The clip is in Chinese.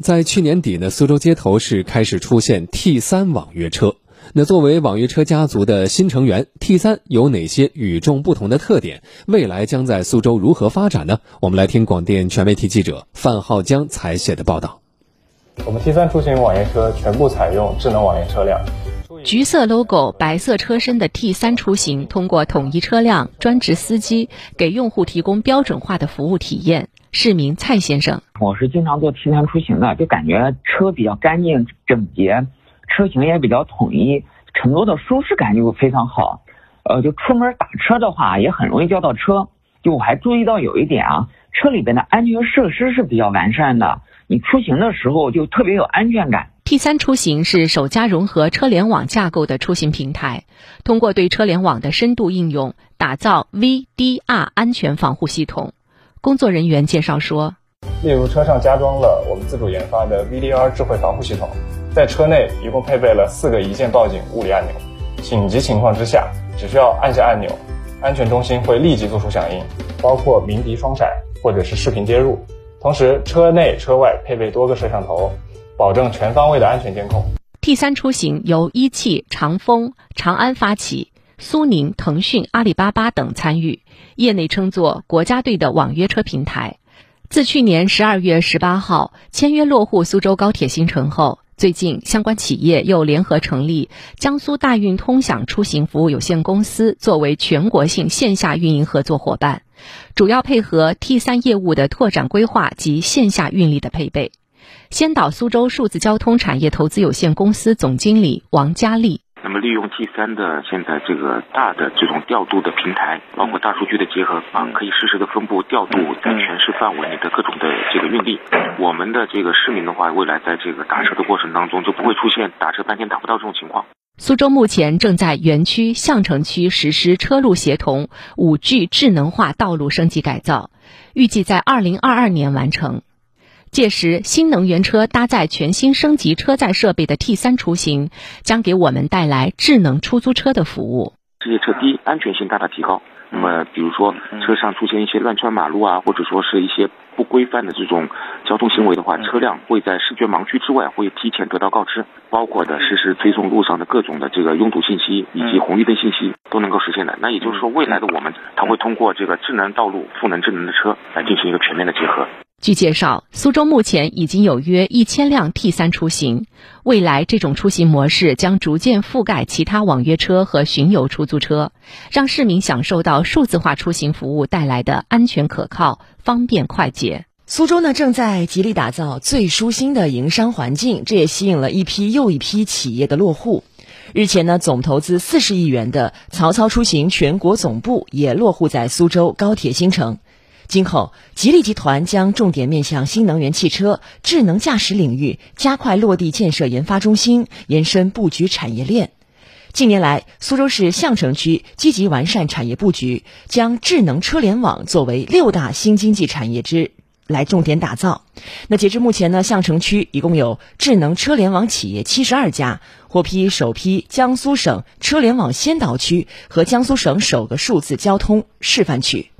在去年底呢，苏州街头是开始出现 T 三网约车。那作为网约车家族的新成员，T 三有哪些与众不同的特点？未来将在苏州如何发展呢？我们来听广电全媒体记者范浩江采写的报道。我们 T 三出行网约车全部采用智能网约车辆。橘色 logo、白色车身的 T 三出行，通过统一车辆、专职司机，给用户提供标准化的服务体验。市民蔡先生，我是经常坐 T 三出行的，就感觉车比较干净整洁，车型也比较统一，乘坐的舒适感就非常好。呃，就出门打车的话，也很容易叫到车。就我还注意到有一点啊，车里边的安全设施是比较完善的，你出行的时候就特别有安全感。T 三出行是首家融合车联网架构的出行平台，通过对车联网的深度应用，打造 VDR 安全防护系统。工作人员介绍说，例如车上加装了我们自主研发的 VDR 智慧防护系统，在车内一共配备了四个一键报警物理按钮，紧急情况之下只需要按下按钮，安全中心会立即做出响应，包括鸣笛双闪或者是视频接入。同时，车内车外配备多个摄像头。保证全方位的安全监控。T 三出行由一汽、长丰、长安发起，苏宁、腾讯、阿里巴巴等参与，业内称作“国家队”的网约车平台。自去年十二月十八号签约落户苏州高铁新城后，最近相关企业又联合成立江苏大运通享出行服务有限公司，作为全国性线下运营合作伙伴，主要配合 T 三业务的拓展规划及线下运力的配备。先导苏州数字交通产业投资有限公司总经理王佳丽。那么，利用 T 三的现在这个大的这种调度的平台，包括大数据的结合啊，可以实时的分布调度在全市范围内的各种的这个运力。我们的这个市民的话，未来在这个打车的过程当中，就不会出现打车半天打不到这种情况。苏州目前正在园区、相城区实施车路协同、五 G 智能化道路升级改造，预计在二零二二年完成。届时，新能源车搭载全新升级车载设备的 T 三出行，将给我们带来智能出租车的服务。这些车第一，安全性大大提高。那么，比如说车上出现一些乱穿马路啊，或者说是一些不规范的这种交通行为的话，车辆会在视觉盲区之外会提前得到告知，包括的实时推送路上的各种的这个拥堵信息以及红绿灯信息都能够实现的。那也就是说，未来的我们，它会通过这个智能道路、赋能智能的车来进行一个全面的结合。据介绍，苏州目前已经有约一千辆 T 三出行，未来这种出行模式将逐渐覆盖其他网约车和巡游出租车，让市民享受到数字化出行服务带来的安全可靠、方便快捷。苏州呢正在极力打造最舒心的营商环境，这也吸引了一批又一批企业的落户。日前呢，总投资四十亿元的曹操出行全国总部也落户在苏州高铁新城。今后，吉利集团将重点面向新能源汽车、智能驾驶领域，加快落地建设研发中心，延伸布局产业链。近年来，苏州市相城区积极完善产业布局，将智能车联网作为六大新经济产业之来重点打造。那截至目前呢，相城区一共有智能车联网企业七十二家，获批首批江苏省车联网先导区和江苏省首个数字交通示范区。